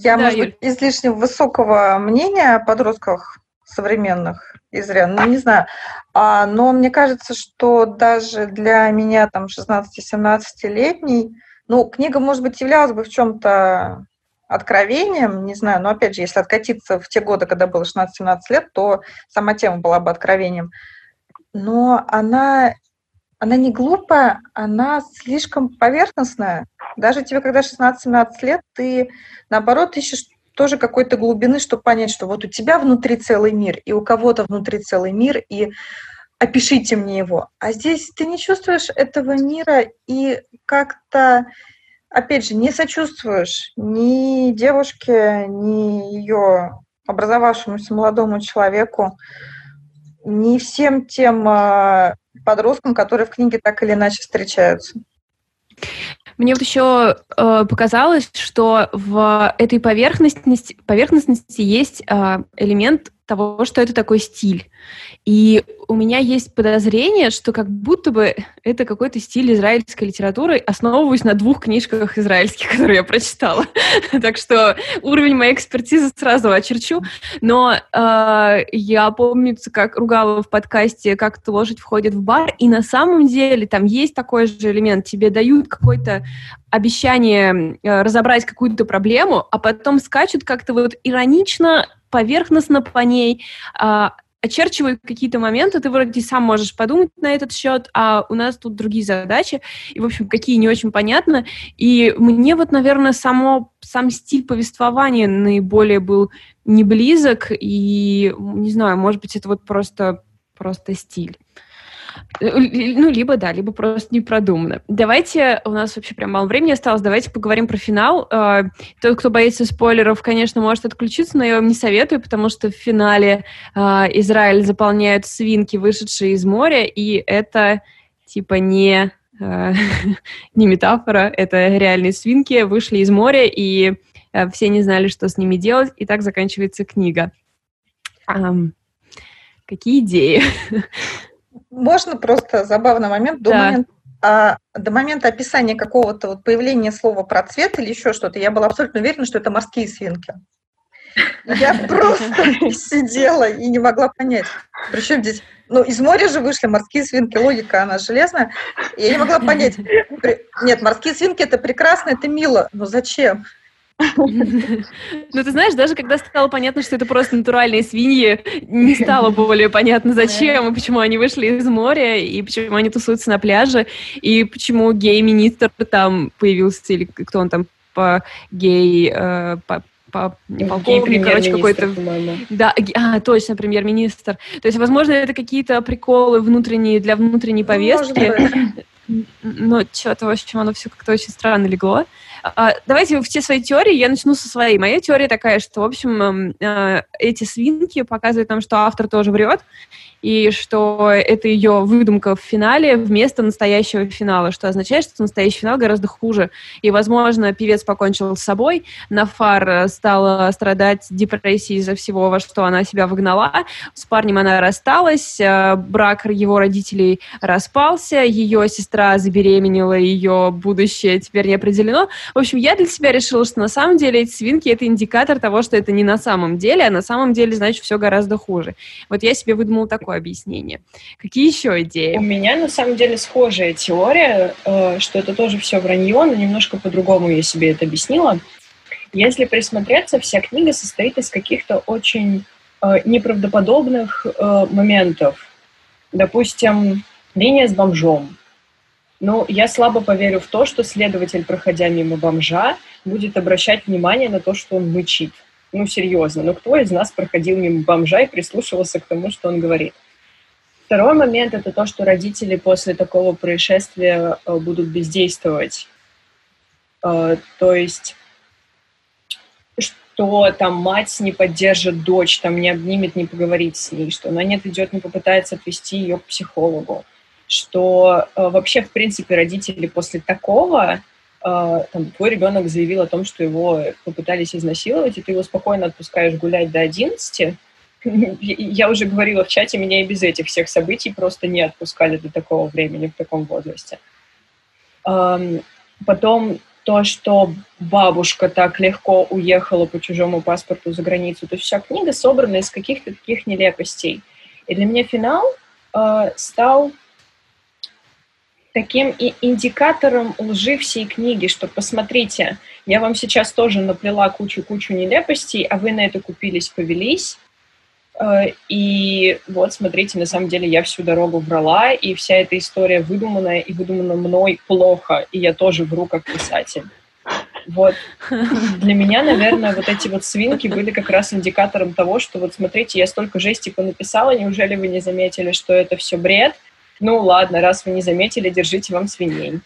Speaker 6: я, да, может Юль. быть, излишне высокого мнения о подростках современных изрядно, ну, не знаю. А, но мне кажется, что даже для меня, там, 16-17-летней, ну, книга, может быть, являлась бы в чем-то откровением, не знаю, но опять же, если откатиться в те годы, когда было 16-17 лет, то сама тема была бы откровением. Но она, она не глупая, она слишком поверхностная. Даже тебе, когда 16-17 лет, ты, наоборот, ищешь тоже какой-то глубины, чтобы понять, что вот у тебя внутри целый мир, и у кого-то внутри целый мир, и опишите мне его. А здесь ты не чувствуешь этого мира и как-то, опять же, не сочувствуешь ни девушке, ни ее образовавшемуся молодому человеку, ни всем тем а, подросткам, которые в книге так или иначе встречаются.
Speaker 1: Мне вот еще э, показалось, что в этой поверхностности, поверхностности есть э, элемент того, что это такой стиль. И у меня есть подозрение, что как будто бы это какой-то стиль израильской литературы, основываюсь на двух книжках израильских, которые я прочитала. так что уровень моей экспертизы сразу очерчу. Но э, я помню, как ругала в подкасте «Как-то лошадь входит в бар», и на самом деле там есть такой же элемент. Тебе дают какой-то обещание э, разобрать какую-то проблему, а потом скачут как-то вот иронично поверхностно по ней, а, очерчивают какие-то моменты, ты вроде сам можешь подумать на этот счет, а у нас тут другие задачи, и, в общем, какие не очень понятно. И мне вот, наверное, само, сам стиль повествования наиболее был не близок, и, не знаю, может быть, это вот просто, просто стиль. Э, ну, либо да, либо просто не продумано. Давайте, у нас вообще прям мало времени осталось, давайте поговорим про финал. Э, тот, кто боится спойлеров, конечно, может отключиться, но я вам не советую, потому что в финале э, Израиль заполняют свинки, вышедшие из моря, и это типа не, не метафора, это реальные свинки, вышли из моря, и все не знали, что с ними делать, и так заканчивается книга. Какие идеи?
Speaker 6: Можно просто забавный момент до да. момента а, до момента описания какого-то вот появления слова про цвет или еще что-то, я была абсолютно уверена, что это морские свинки. Я просто сидела и не могла понять. Причем здесь Ну, из моря же вышли морские свинки, логика, она железная. Я не могла понять. Нет, морские свинки – это прекрасно, это мило, но зачем?
Speaker 1: Ну, ты знаешь, даже когда стало понятно, что это просто натуральные свиньи, не стало более понятно, зачем и почему они вышли из моря, и почему они тусуются на пляже, и почему гей-министр там появился, или кто он там по гей, э, по, по, полковник, короче, какой-то... Да, а, точно, премьер-министр. То есть, возможно, это какие-то приколы внутренние для внутренней ну, повестки. Но что-то, в общем, оно все как-то очень странно легло. А, давайте все свои теории, я начну со своей. Моя теория такая, что, в общем, эм, э, эти свинки показывают нам, что автор тоже врет, и что это ее выдумка в финале вместо настоящего финала, что означает, что настоящий финал гораздо хуже. И, возможно, певец покончил с собой, Нафар стала страдать депрессией из-за всего, во что она себя выгнала, с парнем она рассталась, э, брак его родителей распался, ее сестра забеременела, ее будущее теперь не определено. В общем, я для себя решила, что на самом деле эти свинки — это индикатор того, что это не на самом деле, а на самом деле, значит, все гораздо хуже. Вот я себе выдумала такое такое объяснение. Какие еще идеи?
Speaker 3: У меня на самом деле схожая теория, э, что это тоже все вранье, но немножко по-другому я себе это объяснила. Если присмотреться, вся книга состоит из каких-то очень э, неправдоподобных э, моментов. Допустим, линия с бомжом. Ну, я слабо поверю в то, что следователь, проходя мимо бомжа, будет обращать внимание на то, что он мычит. Ну, серьезно. Ну, кто из нас проходил мимо бомжа и прислушивался к тому, что он говорит? Второй момент – это то, что родители после такого происшествия э, будут бездействовать. Э, то есть, что там мать не поддержит дочь, там не обнимет, не поговорит с ней, что она не отойдет, не попытается отвести ее к психологу, что э, вообще, в принципе, родители после такого там, твой ребенок заявил о том, что его попытались изнасиловать, и ты его спокойно отпускаешь гулять до 11, я уже говорила в чате, меня и без этих всех событий просто не отпускали до такого времени, в таком возрасте. Потом то, что бабушка так легко уехала по чужому паспорту за границу. То есть вся книга собрана из каких-то таких нелепостей. И для меня финал э, стал таким и индикатором лжи всей книги, что посмотрите, я вам сейчас тоже наплела кучу-кучу нелепостей, а вы на это купились, повелись, и вот, смотрите, на самом деле я всю дорогу врала, и вся эта история выдуманная и выдумана мной плохо, и я тоже вру как писатель. Вот. Для меня, наверное, вот эти вот свинки были как раз индикатором того, что вот смотрите, я столько жести понаписала, неужели вы не заметили, что это все бред? Ну ладно, раз вы не заметили, держите вам свиней.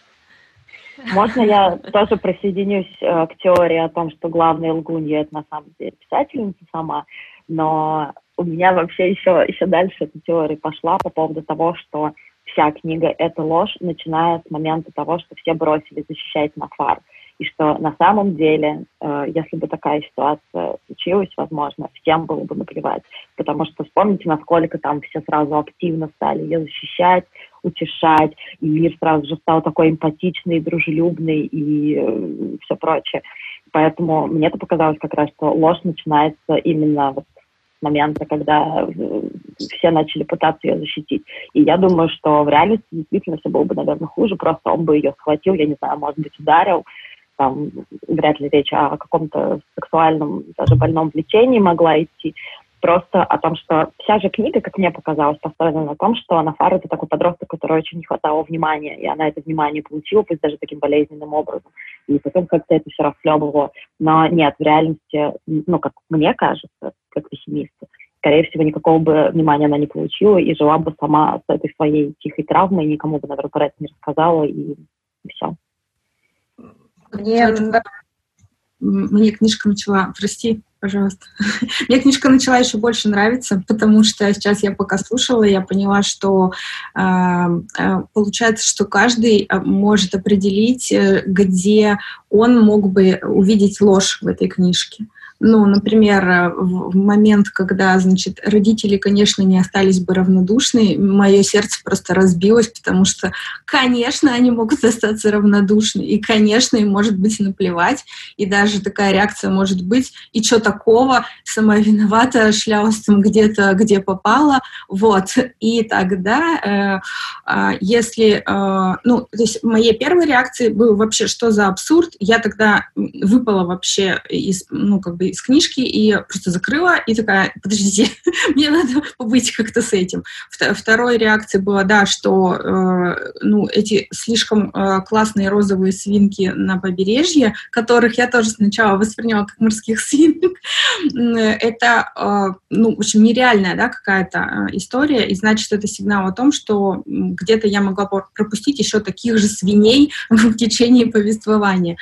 Speaker 2: Можно я тоже присоединюсь э, к теории о том, что главная лгунья — это на самом деле писательница сама, но у меня вообще еще, еще дальше эта теория пошла по поводу того, что вся книга — это ложь, начиная с момента того, что все бросили защищать Нафар. И что на самом деле, э, если бы такая ситуация случилась, возможно, всем было бы наплевать. Потому что вспомните, насколько там все сразу активно стали ее защищать, утешать, и мир сразу же стал такой эмпатичный, дружелюбный и э, все прочее. Поэтому мне это показалось как раз, что ложь начинается именно вот момента, когда э, все начали пытаться ее защитить. И я думаю, что в реальности действительно все было бы, наверное, хуже, просто он бы ее схватил, я не знаю, может быть, ударил, там вряд ли речь о каком-то сексуальном, даже больном влечении могла идти, просто о том, что вся же книга, как мне показалось, построена на том, что Анафар — это такой подросток, который очень не хватало внимания, и она это внимание получила, пусть даже таким болезненным образом, и потом как-то это все расхлебывало. Но нет, в реальности, ну, как мне кажется, как пессимист, скорее всего, никакого бы внимания она не получила и жила бы сама с этой своей тихой травмой, никому бы, наверное, про это не рассказала, и, и все.
Speaker 4: Мне, мне книжка начала, прости, пожалуйста. Мне книжка начала еще больше нравиться, потому что сейчас я пока слушала, я поняла, что э, э, получается, что каждый э, может определить, где он мог бы увидеть ложь в этой книжке. Ну, например, в момент, когда, значит, родители, конечно, не остались бы равнодушны, мое сердце просто разбилось, потому что, конечно, они могут остаться равнодушны, и, конечно, им может быть наплевать, и даже такая реакция может быть, и что такого, сама виновата, шлялась там где-то, где попала, вот, и тогда, э, э, если, э, ну, то есть моей первой реакцией был вообще, что за абсурд, я тогда выпала вообще из, ну, как бы из книжки и просто закрыла и такая, подождите, мне надо побыть как-то с этим. Второй реакцией была, да, что, э, ну, эти слишком э, классные розовые свинки на побережье, которых я тоже сначала восприняла как морских свинок, это, э, ну, в общем, нереальная, да, какая-то э, история, и значит, это сигнал о том, что где-то я могла пропустить еще таких же свиней в течение повествования.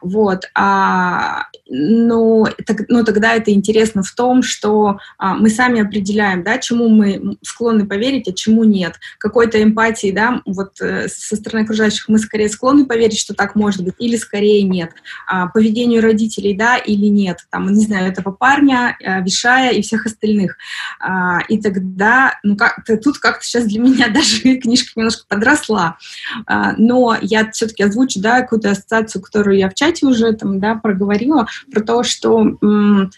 Speaker 4: Вот. А, ну, так, ну, тогда это интересно в том, что а, мы сами определяем, да, чему мы склонны поверить, а чему нет. Какой-то эмпатии, да, вот э, со стороны окружающих мы скорее склонны поверить, что так может быть, или скорее нет. А, поведению родителей, да, или нет. Там, не знаю, этого парня, а, Вишая и всех остальных. А, и тогда, ну, как тут как-то сейчас для меня даже книжка немножко подросла. А, но я все-таки озвучу, да, какую-то ассоциацию, которую я в чате уже там, да, проговорила, про то, что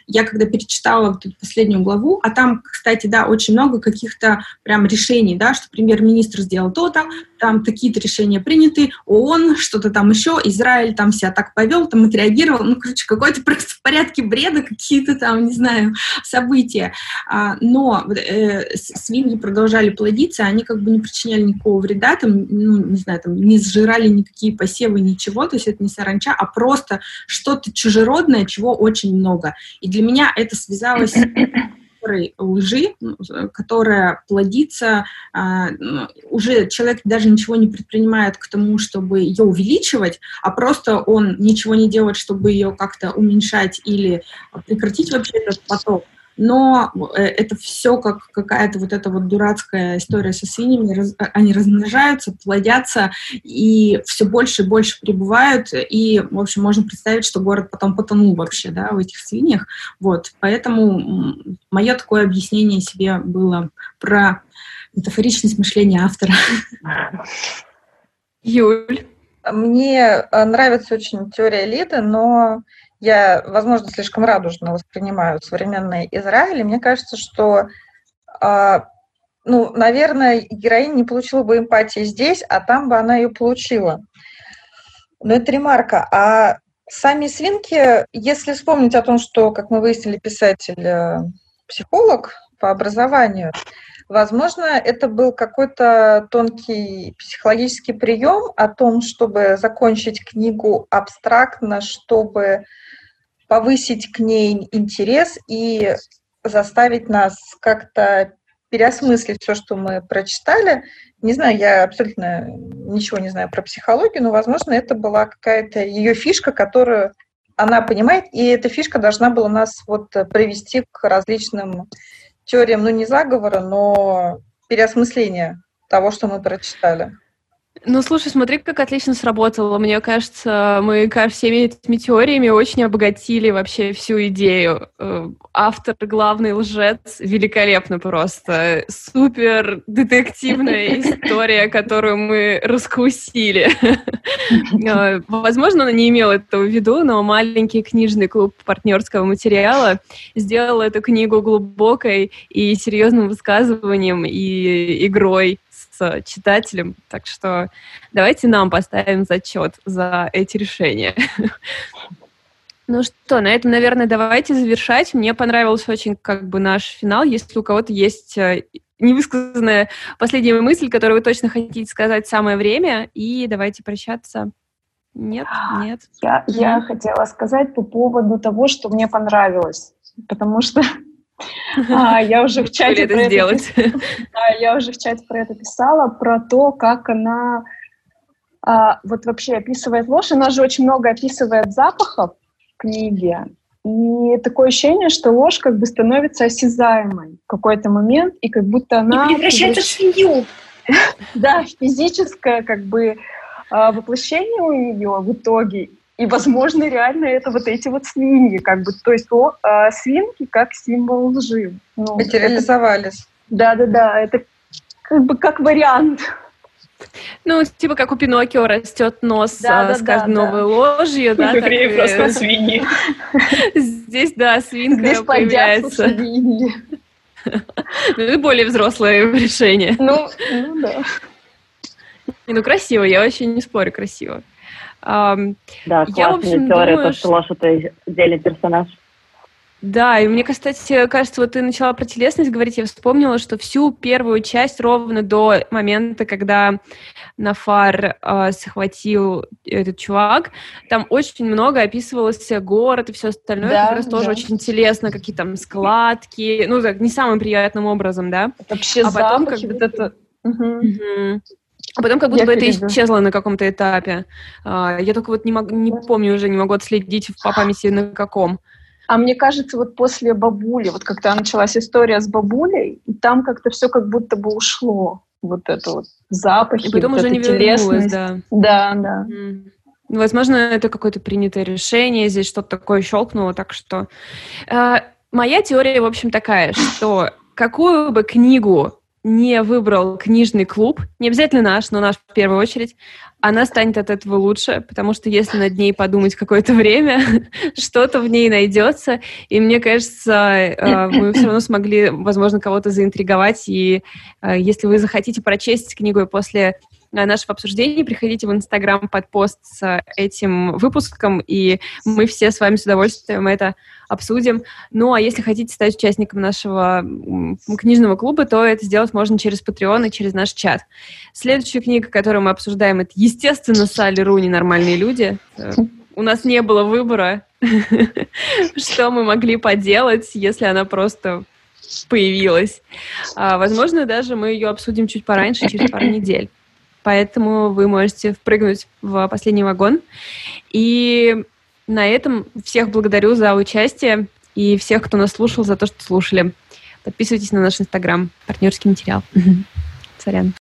Speaker 4: я когда перечитала вот эту последнюю главу, а там, кстати, да, очень много каких-то прям решений, да, что премьер-министр сделал то-то, там такие-то решения приняты, ООН, что-то там еще, Израиль там себя так повел, там отреагировал, ну, короче, какой-то просто в порядке бреда, какие-то там, не знаю, события. А, но э, свиньи продолжали плодиться, они как бы не причиняли никакого вреда, там, ну, не знаю, там, не сжирали никакие посевы, ничего, то есть это не саранча, а просто что-то чужеродное, чего очень много. И для меня это связалось лжи, ну, которая плодится, а, ну, уже человек даже ничего не предпринимает к тому, чтобы ее увеличивать, а просто он ничего не делает, чтобы ее как-то уменьшать или прекратить вообще этот поток но э, это все как какая-то вот эта вот дурацкая история со свиньями, они размножаются, плодятся и все больше и больше прибывают, и, в общем, можно представить, что город потом потонул вообще, да, в этих свиньях, вот, поэтому мое такое объяснение себе было про метафоричность мышления автора.
Speaker 1: Юль?
Speaker 6: Мне э, нравится очень теория Лиды, но я, возможно, слишком радужно воспринимаю современный Израиль, и мне кажется, что, а, ну, наверное, героиня не получила бы эмпатии здесь, а там бы она ее получила. Но это ремарка. А сами свинки, если вспомнить о том, что, как мы выяснили, писатель э, психолог по образованию, возможно, это был какой-то тонкий психологический прием о том, чтобы закончить книгу абстрактно, чтобы повысить к ней интерес и заставить нас как-то переосмыслить все, что мы прочитали. Не знаю, я абсолютно ничего не знаю про психологию, но, возможно, это была какая-то ее фишка, которую она понимает, и эта фишка должна была нас вот привести к различным теориям, ну, не заговора, но переосмысления того, что мы прочитали.
Speaker 1: Ну, слушай, смотри, как отлично сработало. Мне кажется, мы всеми этими теориями очень обогатили вообще всю идею. Э, автор, главный лжец, великолепно просто. Супер детективная история, которую мы раскусили. Э, возможно, она не имела этого в виду, но маленький книжный клуб партнерского материала сделал эту книгу глубокой и серьезным высказыванием и игрой с читателем. Так что давайте нам поставим зачет за эти решения. Ну что, на этом, наверное, давайте завершать. Мне понравился очень как бы наш финал. Если у кого-то есть э, невысказанная последняя мысль, которую вы точно хотите сказать, самое время. И давайте прощаться. Нет, нет.
Speaker 5: Я, я хотела сказать по поводу того, что мне понравилось. Потому что а, я уже в чате это сделать. Да, я уже в чате про это писала, про то, как она а, вот вообще описывает ложь. Она же очень много описывает запахов в книге. И такое ощущение, что ложь как бы становится осязаемой в какой-то момент, и как будто она...
Speaker 6: И превращается в свинью.
Speaker 5: Да, физическое как бы а, воплощение у нее в итоге. И, возможно, реально это вот эти вот свиньи, как бы, то есть о, а, свинки как символ лжи.
Speaker 6: Ну, Материализовались.
Speaker 5: Да-да-да, это как бы как вариант.
Speaker 1: Ну, типа как у Пиноккио растет нос да, а, с каждой да, новой да. ложью, да?
Speaker 3: Евреи так, просто свиньи.
Speaker 1: Здесь, да, свинка Здесь появляется. Свиньи. Ну, это более взрослое решение.
Speaker 5: Ну, ну да.
Speaker 1: Ну, красиво, я вообще не спорю, красиво.
Speaker 2: Да, классная я, в общем, теория, думаю, то, что Лоша — это отдельный персонаж.
Speaker 1: Да, и мне, кстати, кажется, вот ты начала про телесность говорить, я вспомнила, что всю первую часть ровно до момента, когда Нафар э, захватил этот чувак, там очень много описывалось город и все остальное, да, как раз да. тоже очень телесно, какие там складки, ну, так, не самым приятным образом, да?
Speaker 5: Это вообще а потом, запахи, как... вот это... Угу.
Speaker 1: Угу. А потом как будто я бы это исчезло на каком-то этапе. Uh, я только вот не, мог, не помню уже, не могу отследить по памяти на каком.
Speaker 5: А мне кажется, вот после бабули, вот когда началась история с бабулей, и там как-то все как будто бы ушло. Вот это вот запахи,
Speaker 1: и потом
Speaker 5: вот
Speaker 1: уже не вернулось, да.
Speaker 5: Да, да.
Speaker 1: Mm. Возможно, это какое-то принятое решение, здесь что-то такое щелкнуло, так что... Э, моя теория, в общем, такая, что какую бы книгу не выбрал книжный клуб, не обязательно наш, но наш в первую очередь, она станет от этого лучше, потому что если над ней подумать какое-то время, что-то в ней найдется, и мне кажется, э, мы все равно смогли, возможно, кого-то заинтриговать, и э, если вы захотите прочесть книгу после нашего обсуждения, приходите в Инстаграм под пост с этим выпуском, и мы все с вами с удовольствием это обсудим. Ну, а если хотите стать участником нашего книжного клуба, то это сделать можно через Patreon и через наш чат. Следующая книга, которую мы обсуждаем, это, естественно, Салли Руни «Нормальные люди». У нас не было выбора, что мы могли поделать, если она просто появилась. А, возможно, даже мы ее обсудим чуть пораньше, через пару недель поэтому вы можете впрыгнуть в последний вагон. И на этом всех благодарю за участие и всех, кто нас слушал, за то, что слушали. Подписывайтесь на наш инстаграм, партнерский материал. Сорян.